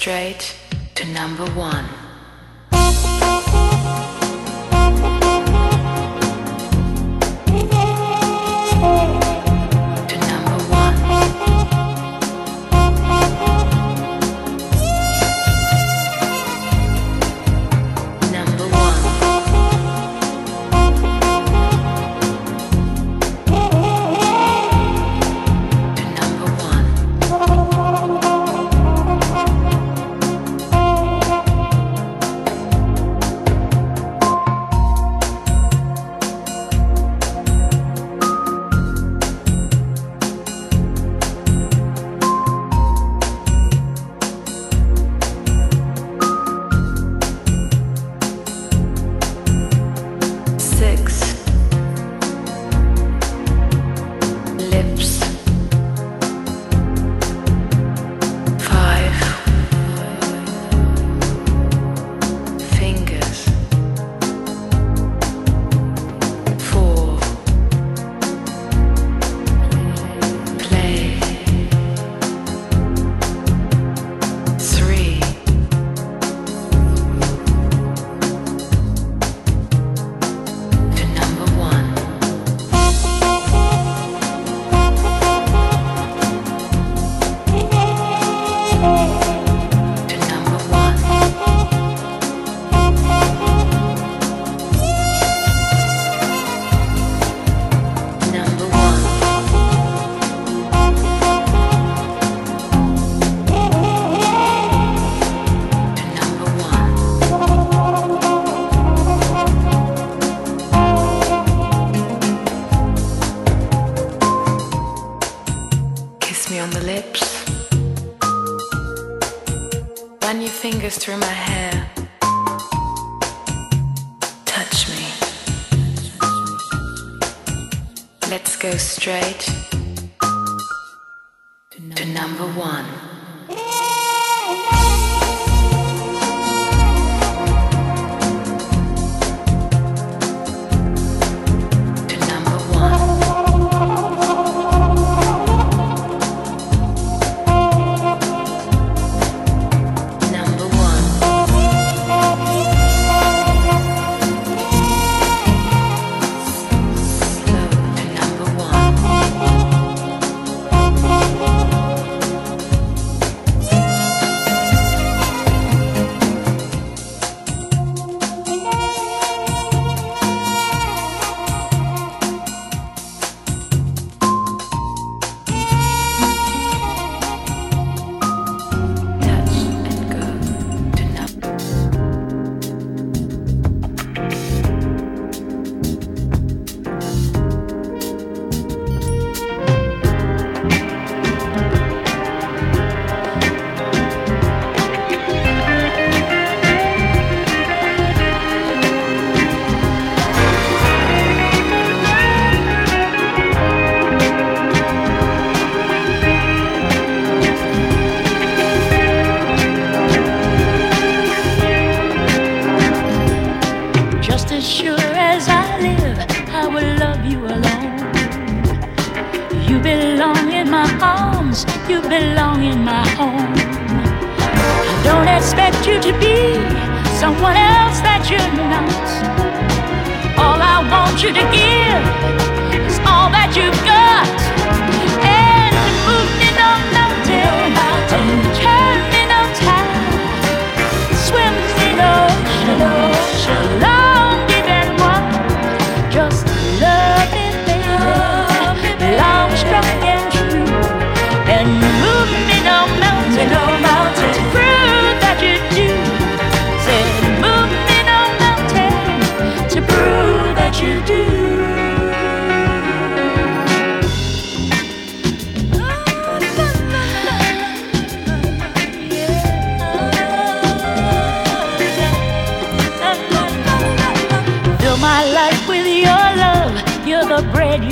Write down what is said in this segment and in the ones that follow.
straight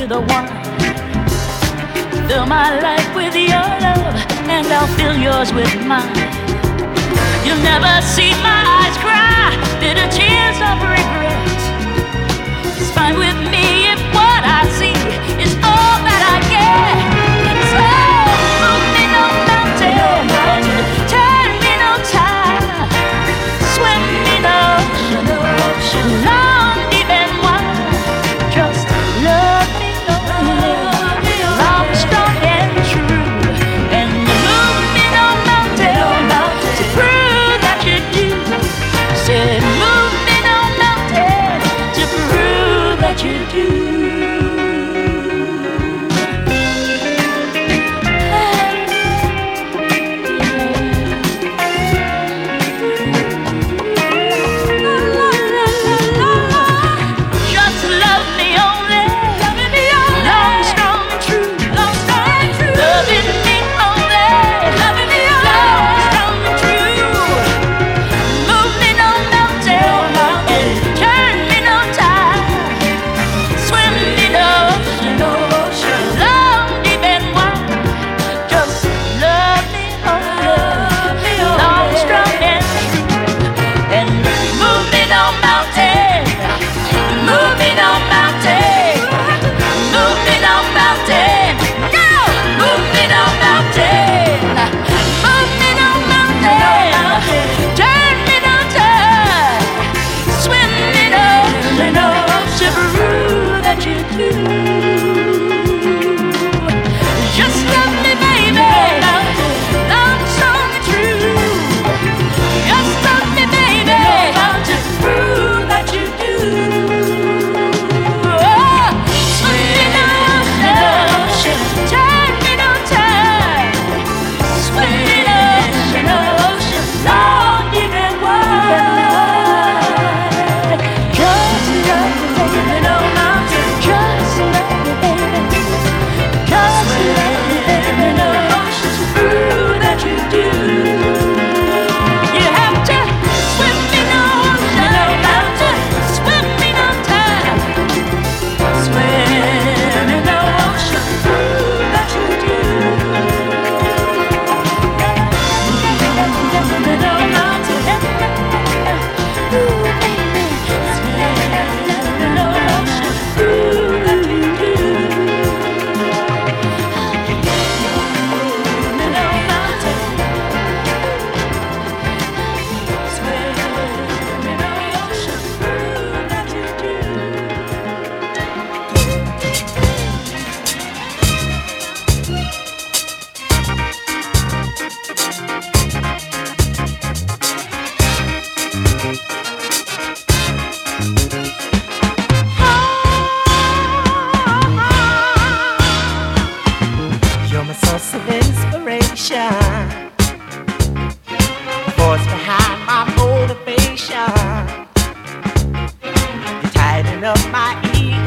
the one. Fill my life with your love, and I'll fill yours with mine. You'll never see my eyes cry bitter tears of regret. It's fine with me if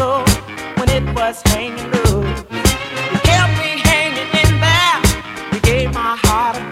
when it was hanging low. You kept me hanging in there. You gave my heart a.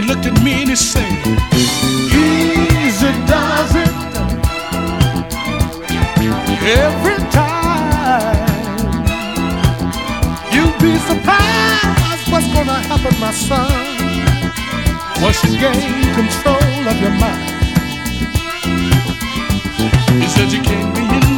he looked at me and he said, Easy does it every time. You'd be surprised what's gonna happen, my son, once you gain control of your mind. He said you can't be in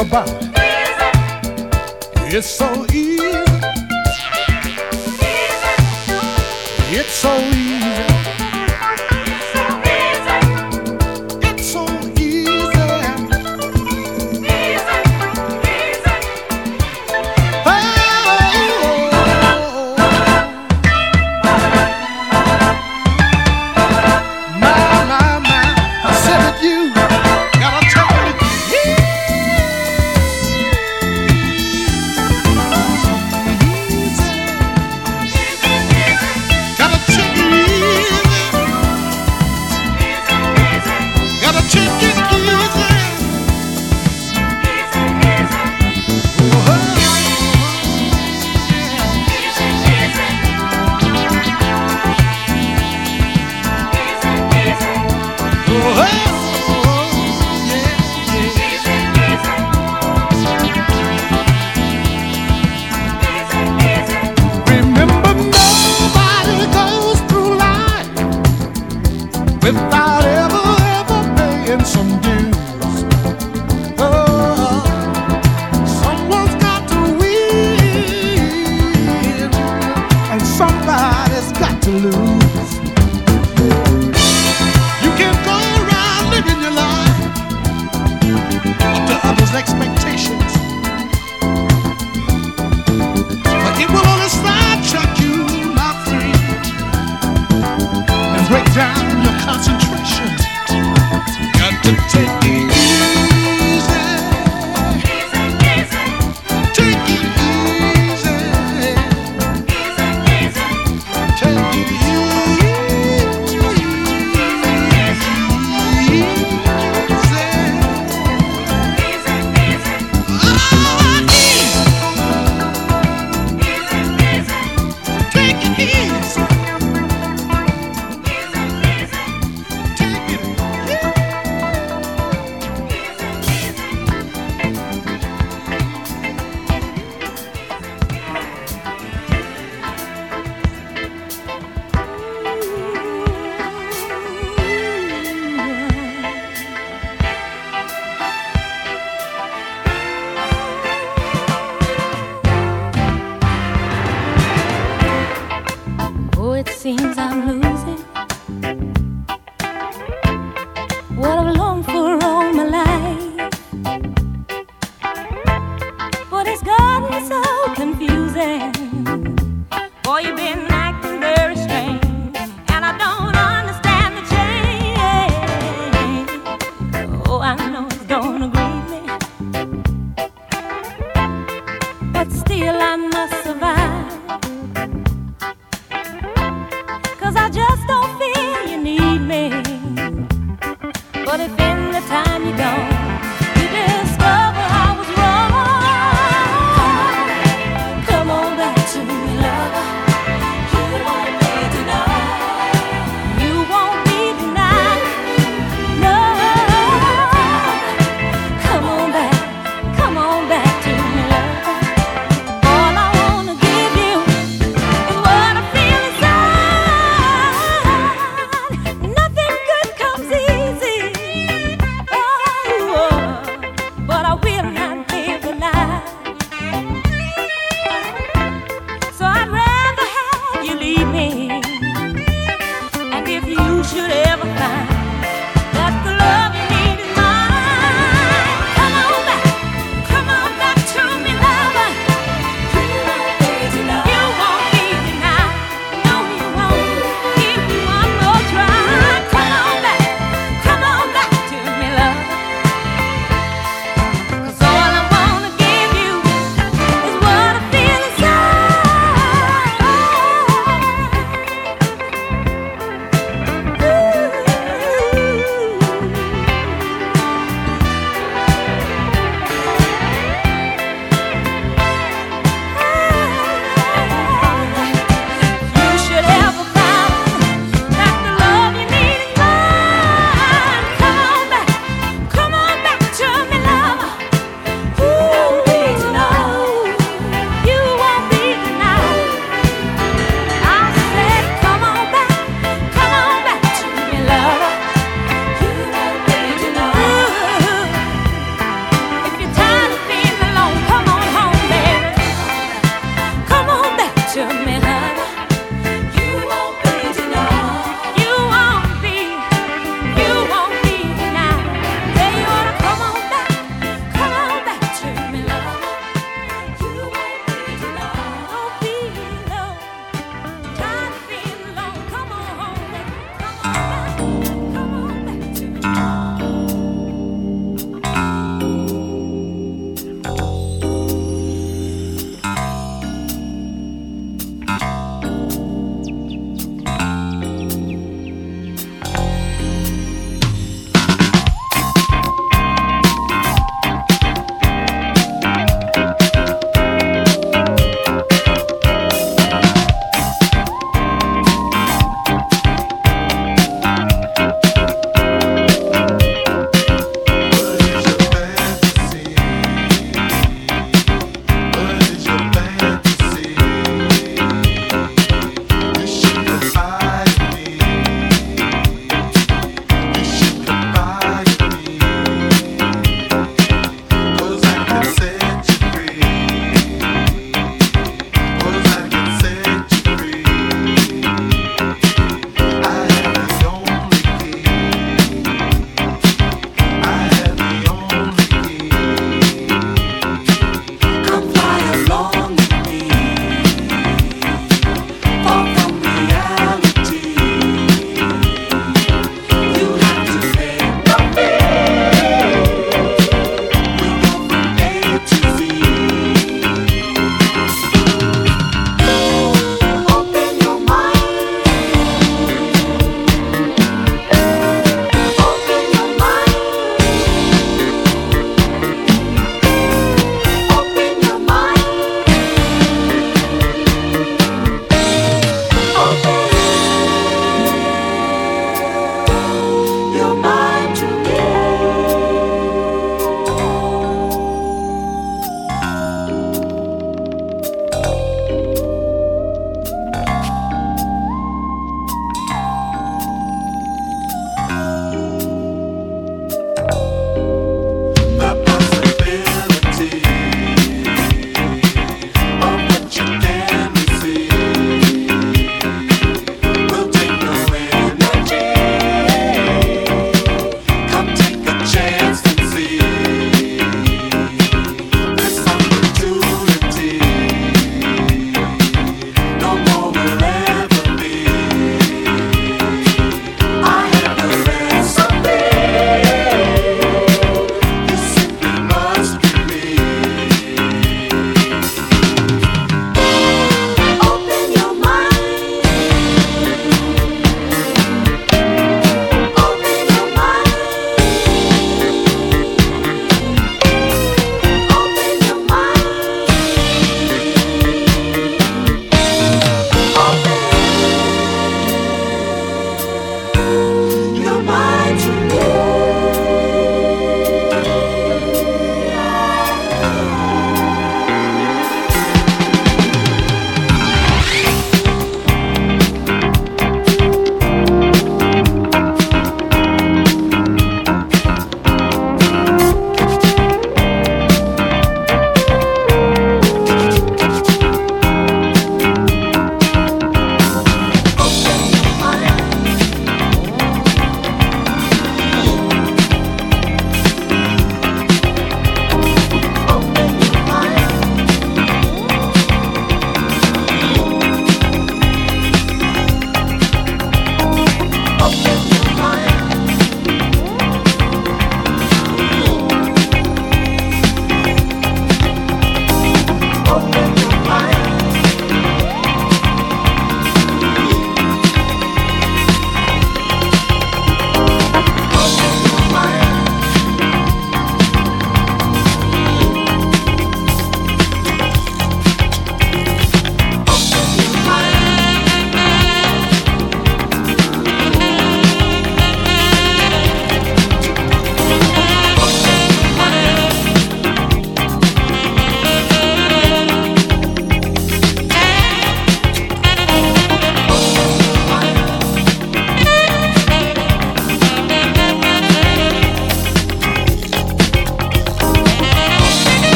about. It's so easy. It's so easy.